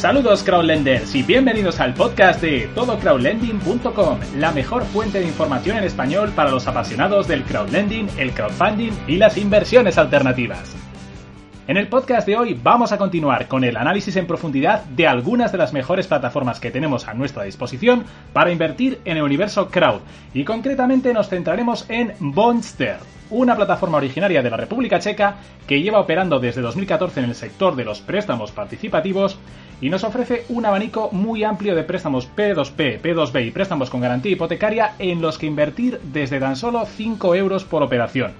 Saludos crowdlenders y bienvenidos al podcast de todocrowdlending.com, la mejor fuente de información en español para los apasionados del crowdlending, el crowdfunding y las inversiones alternativas. En el podcast de hoy vamos a continuar con el análisis en profundidad de algunas de las mejores plataformas que tenemos a nuestra disposición para invertir en el universo crowd y concretamente nos centraremos en Bonster, una plataforma originaria de la República Checa que lleva operando desde 2014 en el sector de los préstamos participativos y nos ofrece un abanico muy amplio de préstamos P2P, P2B y préstamos con garantía hipotecaria en los que invertir desde tan solo 5 euros por operación.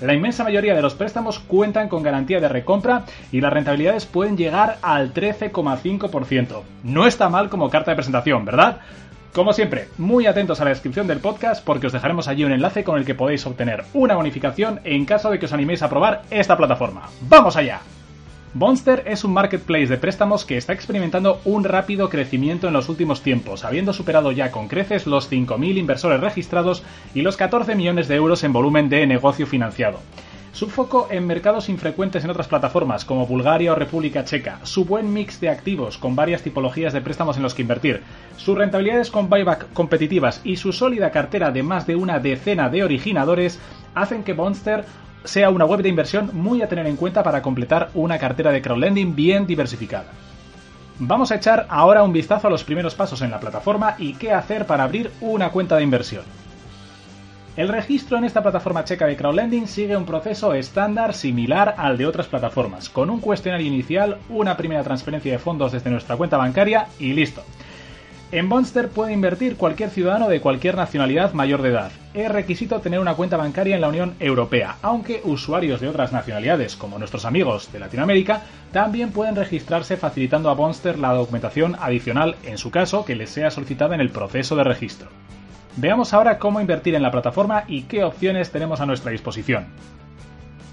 La inmensa mayoría de los préstamos cuentan con garantía de recompra y las rentabilidades pueden llegar al 13,5%. No está mal como carta de presentación, ¿verdad? Como siempre, muy atentos a la descripción del podcast porque os dejaremos allí un enlace con el que podéis obtener una bonificación en caso de que os animéis a probar esta plataforma. ¡Vamos allá! Bonster es un marketplace de préstamos que está experimentando un rápido crecimiento en los últimos tiempos, habiendo superado ya con creces los 5.000 inversores registrados y los 14 millones de euros en volumen de negocio financiado. Su foco en mercados infrecuentes en otras plataformas como Bulgaria o República Checa, su buen mix de activos con varias tipologías de préstamos en los que invertir, sus rentabilidades con buyback competitivas y su sólida cartera de más de una decena de originadores hacen que Bonster sea una web de inversión muy a tener en cuenta para completar una cartera de crowdlending bien diversificada. Vamos a echar ahora un vistazo a los primeros pasos en la plataforma y qué hacer para abrir una cuenta de inversión. El registro en esta plataforma checa de crowdlending sigue un proceso estándar similar al de otras plataformas, con un cuestionario inicial, una primera transferencia de fondos desde nuestra cuenta bancaria y listo. En Bonster puede invertir cualquier ciudadano de cualquier nacionalidad mayor de edad. Es requisito tener una cuenta bancaria en la Unión Europea, aunque usuarios de otras nacionalidades, como nuestros amigos de Latinoamérica, también pueden registrarse facilitando a Bonster la documentación adicional, en su caso, que les sea solicitada en el proceso de registro. Veamos ahora cómo invertir en la plataforma y qué opciones tenemos a nuestra disposición.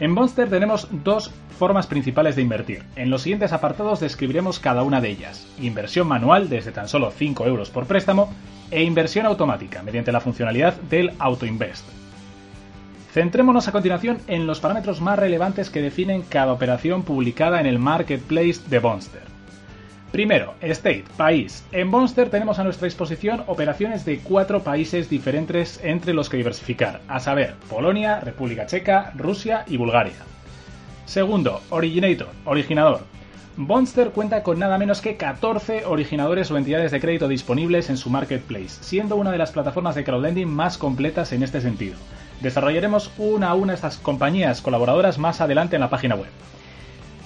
En Monster tenemos dos formas principales de invertir. En los siguientes apartados describiremos cada una de ellas. Inversión manual desde tan solo 5 euros por préstamo e inversión automática mediante la funcionalidad del AutoInvest. Centrémonos a continuación en los parámetros más relevantes que definen cada operación publicada en el marketplace de Bonster. Primero, State, país. En Monster tenemos a nuestra disposición operaciones de cuatro países diferentes entre los que diversificar, a saber, Polonia, República Checa, Rusia y Bulgaria. Segundo, Originator, originador. Bonster cuenta con nada menos que 14 originadores o entidades de crédito disponibles en su marketplace, siendo una de las plataformas de crowdlending más completas en este sentido. Desarrollaremos una a una estas compañías colaboradoras más adelante en la página web.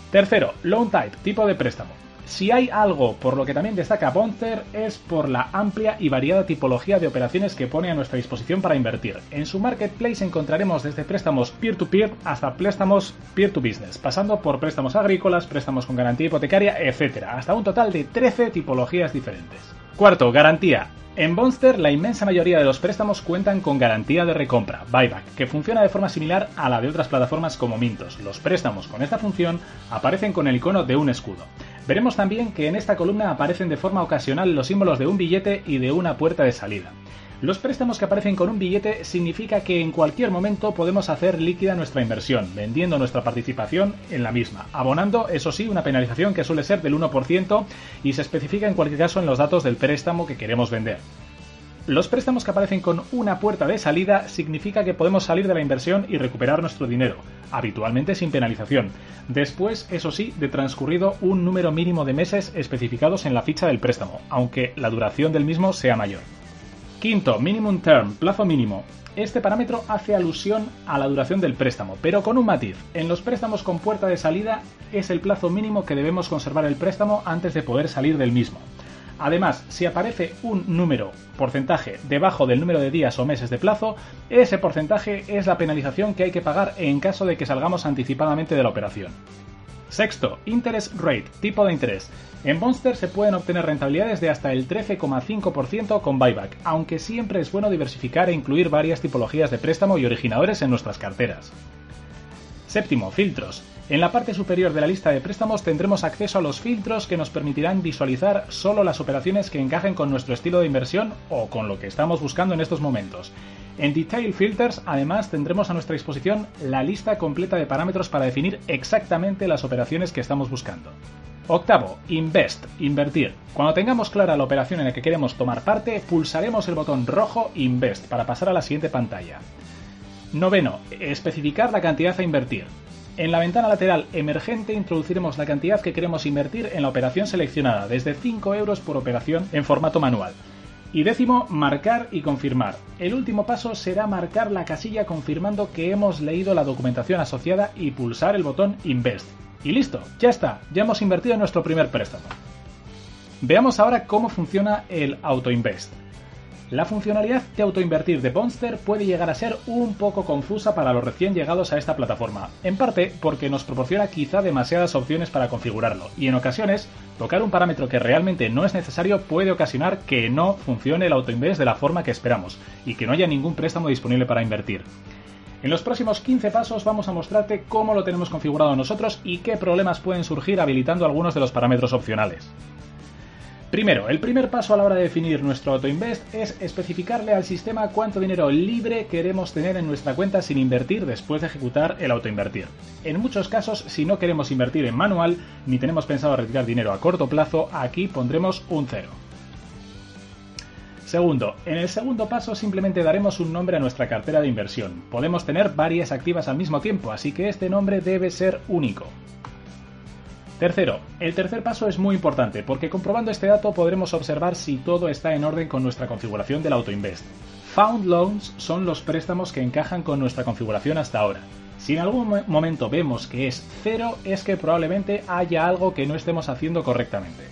Tercero, Loan Type, tipo de préstamo. Si hay algo por lo que también destaca Bonter es por la amplia y variada tipología de operaciones que pone a nuestra disposición para invertir. En su marketplace encontraremos desde préstamos peer-to-peer hasta préstamos peer-to-business, pasando por préstamos agrícolas, préstamos con garantía hipotecaria, etc. Hasta un total de 13 tipologías diferentes. Cuarto, garantía. En Bonster, la inmensa mayoría de los préstamos cuentan con garantía de recompra, buyback, que funciona de forma similar a la de otras plataformas como Mintos. Los préstamos con esta función aparecen con el icono de un escudo. Veremos también que en esta columna aparecen de forma ocasional los símbolos de un billete y de una puerta de salida. Los préstamos que aparecen con un billete significa que en cualquier momento podemos hacer líquida nuestra inversión, vendiendo nuestra participación en la misma, abonando, eso sí, una penalización que suele ser del 1% y se especifica en cualquier caso en los datos del préstamo que queremos vender. Los préstamos que aparecen con una puerta de salida significa que podemos salir de la inversión y recuperar nuestro dinero, habitualmente sin penalización, después, eso sí, de transcurrido un número mínimo de meses especificados en la ficha del préstamo, aunque la duración del mismo sea mayor. Quinto, minimum term, plazo mínimo. Este parámetro hace alusión a la duración del préstamo, pero con un matiz. En los préstamos con puerta de salida es el plazo mínimo que debemos conservar el préstamo antes de poder salir del mismo. Además, si aparece un número, porcentaje, debajo del número de días o meses de plazo, ese porcentaje es la penalización que hay que pagar en caso de que salgamos anticipadamente de la operación. Sexto, interest rate, tipo de interés. En Monster se pueden obtener rentabilidades de hasta el 13,5% con buyback, aunque siempre es bueno diversificar e incluir varias tipologías de préstamo y originadores en nuestras carteras. Séptimo, filtros. En la parte superior de la lista de préstamos tendremos acceso a los filtros que nos permitirán visualizar solo las operaciones que encajen con nuestro estilo de inversión o con lo que estamos buscando en estos momentos. En Detail Filters además tendremos a nuestra disposición la lista completa de parámetros para definir exactamente las operaciones que estamos buscando. Octavo, Invest, invertir. Cuando tengamos clara la operación en la que queremos tomar parte, pulsaremos el botón rojo Invest para pasar a la siguiente pantalla. Noveno, especificar la cantidad a invertir. En la ventana lateral emergente introduciremos la cantidad que queremos invertir en la operación seleccionada, desde 5 euros por operación en formato manual. Y décimo, marcar y confirmar. El último paso será marcar la casilla confirmando que hemos leído la documentación asociada y pulsar el botón Invest. Y listo, ya está, ya hemos invertido en nuestro primer préstamo. Veamos ahora cómo funciona el AutoInvest. La funcionalidad de autoinvertir de Bonster puede llegar a ser un poco confusa para los recién llegados a esta plataforma, en parte porque nos proporciona quizá demasiadas opciones para configurarlo, y en ocasiones tocar un parámetro que realmente no es necesario puede ocasionar que no funcione el autoinvest de la forma que esperamos, y que no haya ningún préstamo disponible para invertir. En los próximos 15 pasos vamos a mostrarte cómo lo tenemos configurado nosotros y qué problemas pueden surgir habilitando algunos de los parámetros opcionales. Primero, el primer paso a la hora de definir nuestro AutoInvest es especificarle al sistema cuánto dinero libre queremos tener en nuestra cuenta sin invertir después de ejecutar el autoinvertir. En muchos casos, si no queremos invertir en manual ni tenemos pensado retirar dinero a corto plazo, aquí pondremos un cero. Segundo, en el segundo paso simplemente daremos un nombre a nuestra cartera de inversión. Podemos tener varias activas al mismo tiempo, así que este nombre debe ser único. Tercero, el tercer paso es muy importante porque comprobando este dato podremos observar si todo está en orden con nuestra configuración del AutoInvest. Found Loans son los préstamos que encajan con nuestra configuración hasta ahora. Si en algún momento vemos que es cero, es que probablemente haya algo que no estemos haciendo correctamente.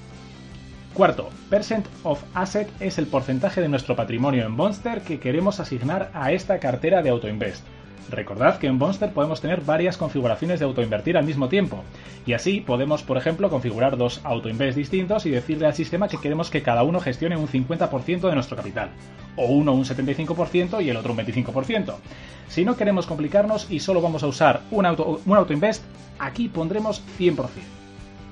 Cuarto, percent of asset es el porcentaje de nuestro patrimonio en Monster que queremos asignar a esta cartera de AutoInvest. Recordad que en Monster podemos tener varias configuraciones de autoinvertir al mismo tiempo, y así podemos, por ejemplo, configurar dos autoinvest distintos y decirle al sistema que queremos que cada uno gestione un 50% de nuestro capital, o uno un 75% y el otro un 25%. Si no queremos complicarnos y solo vamos a usar un, auto, un autoinvest, aquí pondremos 100%.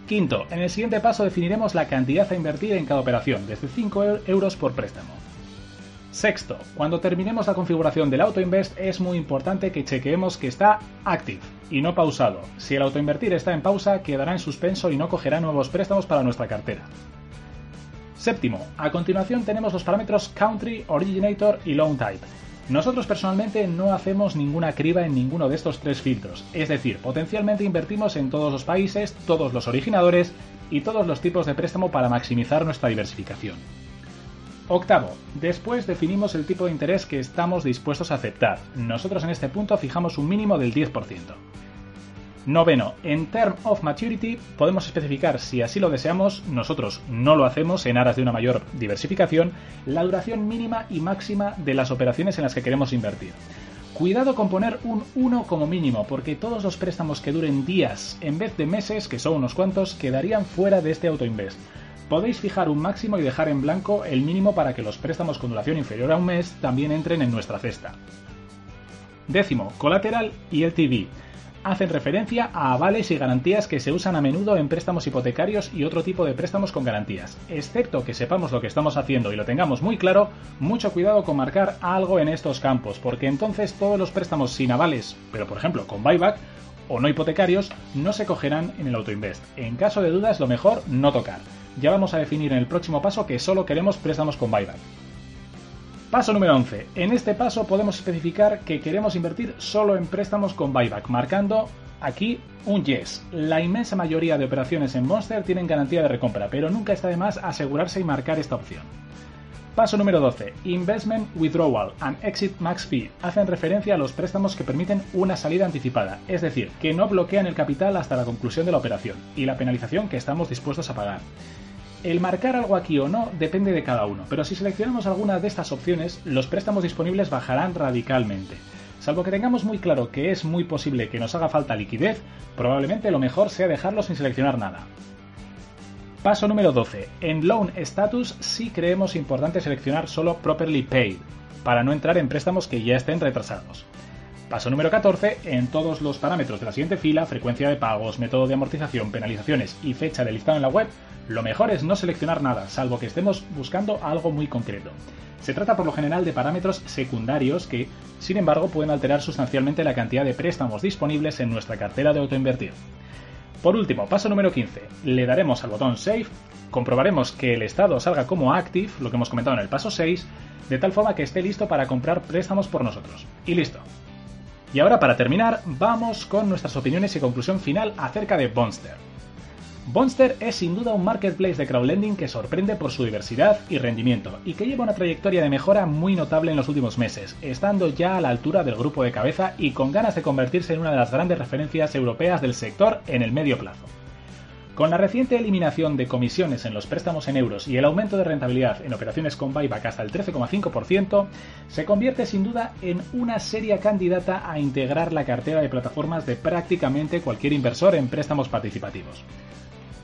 Quinto, en el siguiente paso definiremos la cantidad a invertir en cada operación, desde 5 euros por préstamo. Sexto, cuando terminemos la configuración del AutoInvest es muy importante que chequeemos que está active y no pausado. Si el autoinvertir está en pausa, quedará en suspenso y no cogerá nuevos préstamos para nuestra cartera. Séptimo, a continuación tenemos los parámetros Country, Originator y Loan Type. Nosotros personalmente no hacemos ninguna criba en ninguno de estos tres filtros, es decir, potencialmente invertimos en todos los países, todos los originadores y todos los tipos de préstamo para maximizar nuestra diversificación. Octavo, después definimos el tipo de interés que estamos dispuestos a aceptar. Nosotros en este punto fijamos un mínimo del 10%. Noveno, en Term of Maturity podemos especificar, si así lo deseamos, nosotros no lo hacemos en aras de una mayor diversificación, la duración mínima y máxima de las operaciones en las que queremos invertir. Cuidado con poner un 1 como mínimo, porque todos los préstamos que duren días en vez de meses, que son unos cuantos, quedarían fuera de este autoinvest. Podéis fijar un máximo y dejar en blanco el mínimo para que los préstamos con duración inferior a un mes también entren en nuestra cesta. Décimo, colateral y LTV hacen referencia a avales y garantías que se usan a menudo en préstamos hipotecarios y otro tipo de préstamos con garantías. Excepto que sepamos lo que estamos haciendo y lo tengamos muy claro, mucho cuidado con marcar algo en estos campos, porque entonces todos los préstamos sin avales, pero por ejemplo con buyback o no hipotecarios, no se cogerán en el autoinvest. En caso de dudas, lo mejor no tocar. Ya vamos a definir en el próximo paso que solo queremos préstamos con buyback. Paso número 11. En este paso podemos especificar que queremos invertir solo en préstamos con buyback, marcando aquí un yes. La inmensa mayoría de operaciones en Monster tienen garantía de recompra, pero nunca está de más asegurarse y marcar esta opción. Paso número 12. Investment Withdrawal and Exit Max Fee hacen referencia a los préstamos que permiten una salida anticipada, es decir, que no bloquean el capital hasta la conclusión de la operación y la penalización que estamos dispuestos a pagar. El marcar algo aquí o no depende de cada uno, pero si seleccionamos alguna de estas opciones, los préstamos disponibles bajarán radicalmente. Salvo que tengamos muy claro que es muy posible que nos haga falta liquidez, probablemente lo mejor sea dejarlo sin seleccionar nada. Paso número 12. En Loan Status sí creemos importante seleccionar solo Properly Paid, para no entrar en préstamos que ya estén retrasados. Paso número 14. En todos los parámetros de la siguiente fila, frecuencia de pagos, método de amortización, penalizaciones y fecha de listado en la web, lo mejor es no seleccionar nada, salvo que estemos buscando algo muy concreto. Se trata por lo general de parámetros secundarios que, sin embargo, pueden alterar sustancialmente la cantidad de préstamos disponibles en nuestra cartera de autoinvertir. Por último, paso número 15. Le daremos al botón Save, comprobaremos que el estado salga como Active, lo que hemos comentado en el paso 6, de tal forma que esté listo para comprar préstamos por nosotros. Y listo. Y ahora para terminar, vamos con nuestras opiniones y conclusión final acerca de Bonster. Bonster es sin duda un marketplace de crowdlending que sorprende por su diversidad y rendimiento y que lleva una trayectoria de mejora muy notable en los últimos meses, estando ya a la altura del grupo de cabeza y con ganas de convertirse en una de las grandes referencias europeas del sector en el medio plazo. Con la reciente eliminación de comisiones en los préstamos en euros y el aumento de rentabilidad en operaciones con buyback hasta el 13,5%, se convierte sin duda en una seria candidata a integrar la cartera de plataformas de prácticamente cualquier inversor en préstamos participativos.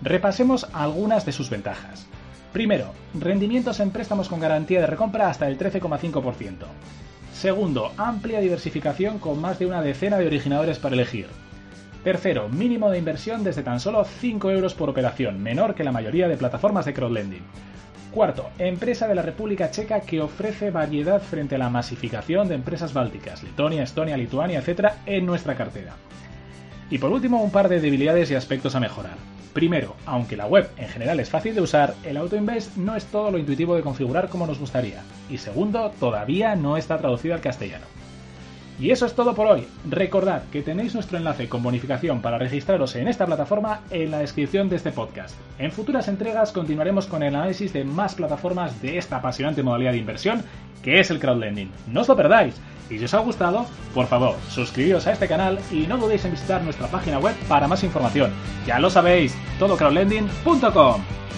Repasemos algunas de sus ventajas. Primero, rendimientos en préstamos con garantía de recompra hasta el 13,5%. Segundo, amplia diversificación con más de una decena de originadores para elegir. Tercero, mínimo de inversión desde tan solo 5 euros por operación, menor que la mayoría de plataformas de crowdlending. Cuarto, empresa de la República Checa que ofrece variedad frente a la masificación de empresas bálticas, Letonia, Estonia, Lituania, etc., en nuestra cartera. Y por último, un par de debilidades y aspectos a mejorar. Primero, aunque la web en general es fácil de usar, el AutoInvest no es todo lo intuitivo de configurar como nos gustaría. Y segundo, todavía no está traducido al castellano. Y eso es todo por hoy. Recordad que tenéis nuestro enlace con bonificación para registraros en esta plataforma en la descripción de este podcast. En futuras entregas continuaremos con el análisis de más plataformas de esta apasionante modalidad de inversión que es el crowdlending. No os lo perdáis. Y si os ha gustado, por favor, suscribíos a este canal y no dudéis en visitar nuestra página web para más información. Ya lo sabéis, todocrowdlending.com.